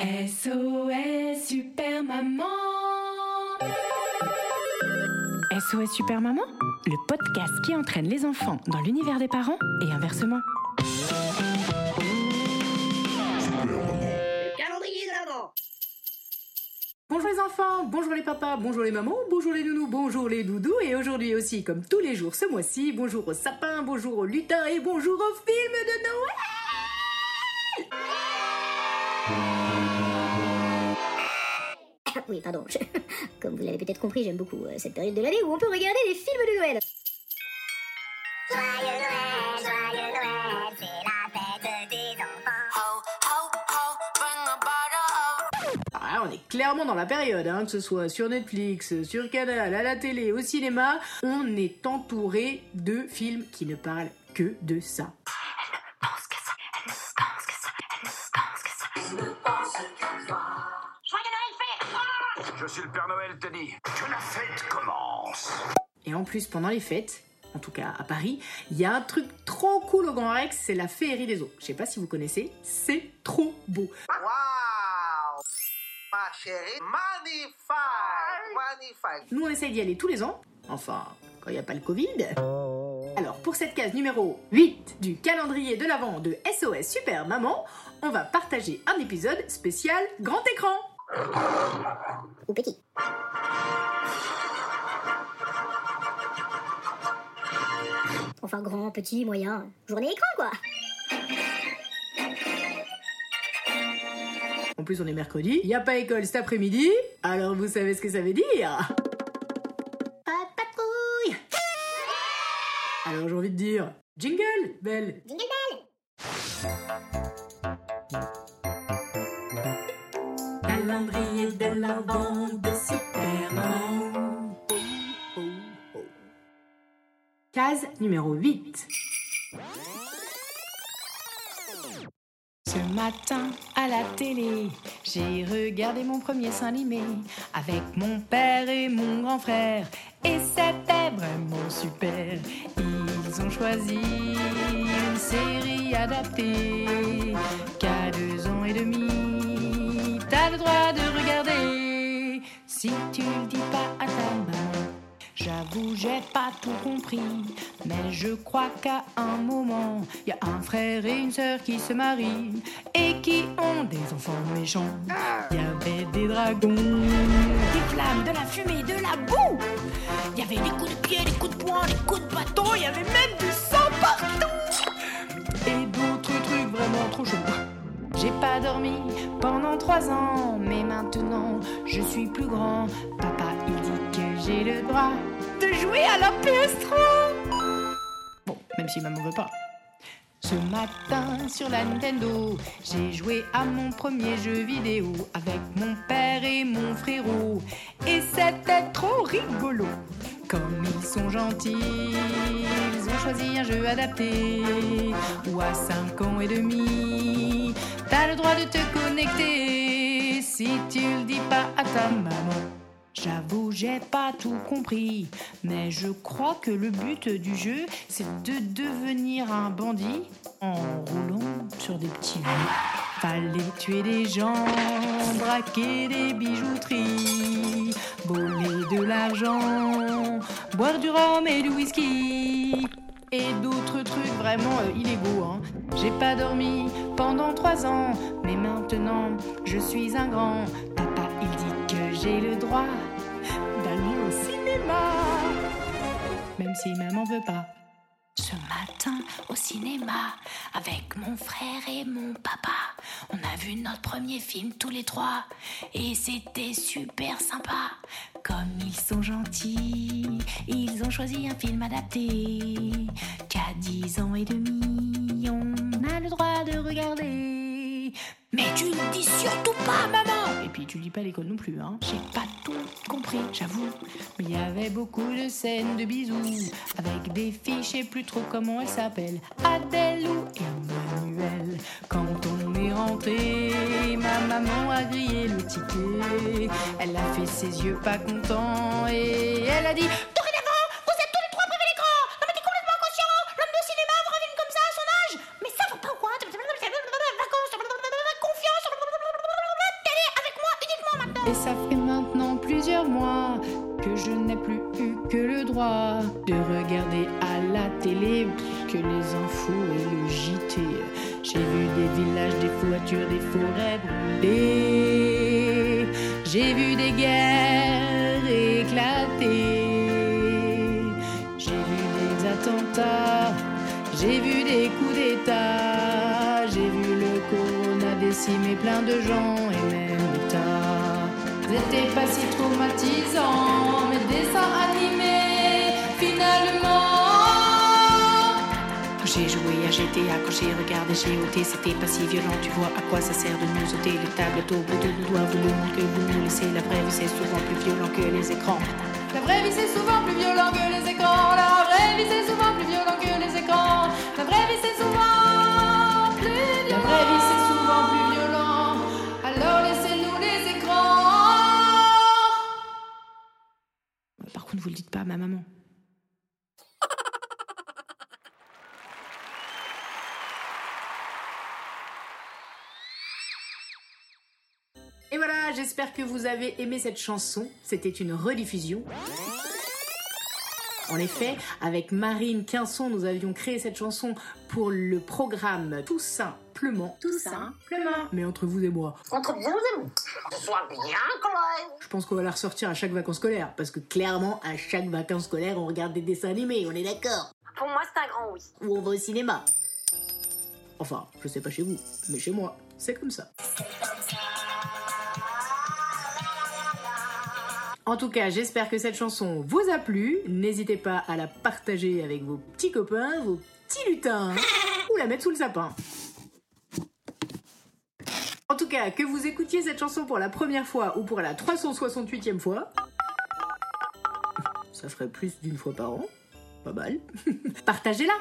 SOS Super Maman. SOS Super Maman, le podcast qui entraîne les enfants dans l'univers des parents et inversement. calendrier de l'avant. Bonjour les enfants, bonjour les papas, bonjour les mamans, bonjour les nounous, bonjour les doudous et aujourd'hui aussi comme tous les jours ce mois-ci, bonjour au sapin, bonjour au lutin et bonjour au film de Noël Oui, pardon. je- Comme vous l'avez peut-être compris, j'aime beaucoup euh, cette période de l'année où on peut regarder des films de Noël. Joyeux Noël, joyeux Noël, c'est la fête des enfants. Ah, on est clairement dans la période, hein, que ce soit sur Netflix, sur Canal, à la télé, au cinéma, on est entouré de films qui ne parlent que de ça. Je suis le Père Noël, Teddy. Que la fête commence. Et en plus, pendant les fêtes, en tout cas à Paris, il y a un truc trop cool au Grand Rex, c'est la féerie des eaux. Je sais pas si vous connaissez, c'est trop beau. Waouh Ma chérie, magnifique Magnifique Nous, on essaye d'y aller tous les ans, enfin, quand il n'y a pas le Covid. Alors, pour cette case numéro 8 du calendrier de l'Avent de SOS Super Maman, on va partager un épisode spécial grand écran. Ou petit. Enfin, grand, petit, moyen. Journée écran, quoi. En plus, on est mercredi, n'y a pas école cet après-midi, alors vous savez ce que ça veut dire Pas de patrouille Alors j'ai envie de dire, jingle, belle Jingle Calendrier de l'Avent de Superman. Case numéro 8. Ce matin à la télé, j'ai regardé mon premier dessin animé avec mon père et mon grand frère. Et c'était vraiment super. Ils ont choisi une série adaptée qu'à deux ans et demi. De regarder si tu le dis pas à ta maman. J'avoue, j'ai pas tout compris, mais je crois qu'à un moment, y a un frère et une sœur qui se marient et qui ont des enfants méchants. Il y avait des dragons, des flammes, de la fumée, de la boue. Il y avait des coups de pied, des coups de poing, des coups de bâton, il y avait même du sang partout. Et d'autres trucs vraiment trop chauds. J'ai pas dormi pendant trois ans, mais maintenant je suis plus grand. Papa, il dit que j'ai le droit de jouer à la PS3. Bon, même si maman veut pas. Ce matin sur la Nintendo, j'ai joué à mon premier jeu vidéo avec mon père et mon frérot. Et c'était trop rigolo. Comme ils sont gentils, ils ont choisi un jeu adapté. Ou à 5 ans et demi, t'as le droit de te connecter si tu le dis pas à ta maman. J'avoue, j'ai pas tout compris, mais je crois que le but du jeu, c'est de devenir un bandit en roulant sur des petits loups. Fallait tuer des gens, braquer des bijouteries, voler de l'argent, boire du rhum et du whisky. Et d'autres trucs vraiment euh, illégaux. Hein. J'ai pas dormi pendant trois ans, mais maintenant je suis un grand. Papa, il dit que j'ai le droit d'aller au cinéma, même si maman veut pas. Ce matin au cinéma, avec mon frère et mon papa, on a vu notre premier film tous les trois et c'était super sympa. Comme ils sont gentils, ils ont choisi un film adapté qu'à 10 ans et demi, on a le droit de regarder. Mais tu ne dis surtout pas, maman Et puis tu lis pas l'école non plus, hein. J'ai pas tout compris, j'avoue. Il y avait beaucoup de scènes de bisous, avec des filles, je sais plus trop comment elles s'appellent. Adèle ou Emmanuel. Quand on est rentré, ma maman a grillé le ticket. Elle a fait ses yeux pas contents et elle a dit que je n'ai plus eu que le droit de regarder à la télé que les infos et le JT. J'ai vu des villages, des voitures, des forêts brûlées. J'ai vu des guerres éclater. J'ai vu des attentats. J'ai vu des coups d'État. J'ai vu le corona décimer plein de gens et C'était pas si traumatisant, mais dessins animés, finalement. Quand j'ai joué à GTA, quand j'ai regardé GOT, c'était pas si violent. Tu vois à quoi ça sert de nous ôter les tablettes au bout de nos doigts. Vous le monde que vous nous laissez, la vraie vie c'est souvent plus violent que les écrans. La vraie vie c'est souvent plus violent que les écrans. La vraie vie c'est souvent plus violent Vous le dites pas à ma maman. Et voilà, j'espère que vous avez aimé cette chanson. C'était une rediffusion. En effet, avec Marine Quinson, nous avions créé cette chanson pour le programme Tout simplement. Tout simplement. Mais entre vous et moi, Entre bien et vous. Sois bien clair. je pense qu'on va la ressortir à chaque vacances scolaires. Parce que clairement, à chaque vacances scolaires, on regarde des dessins animés, on est d'accord Pour moi, c'est un grand oui. Ou on va au cinéma. Enfin, je sais pas chez vous, mais chez moi, c'est comme ça. En tout cas, j'espère que cette chanson vous a plu. N'hésitez pas à la partager avec vos petits copains, vos petits lutins, ou la mettre sous le sapin. Cas, que vous écoutiez cette chanson pour la première fois ou pour la 368e fois, ça ferait plus d'une fois par an. Pas mal. Partagez-la.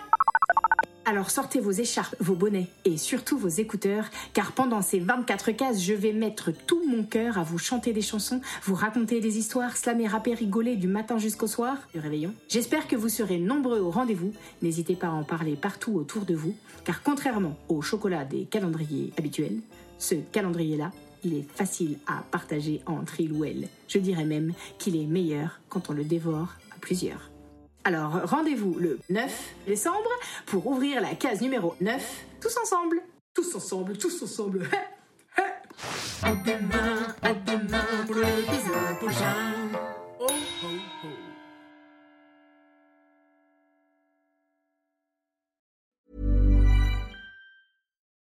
Alors sortez vos écharpes, vos bonnets et surtout vos écouteurs, car pendant ces 24 cases, je vais mettre tout mon cœur à vous chanter des chansons, vous raconter des histoires, slammer, rapper, rigoler du matin jusqu'au soir du réveillon. J'espère que vous serez nombreux au rendez-vous. N'hésitez pas à en parler partout autour de vous, car contrairement au chocolat des calendriers habituels, ce calendrier-là, il est facile à partager entre il ou elle. Je dirais même qu'il est meilleur quand on le dévore à plusieurs. Alors rendez-vous le 9 décembre pour ouvrir la case numéro 9, tous ensemble. Tous ensemble, tous ensemble. à demain, à demain pour l'épisode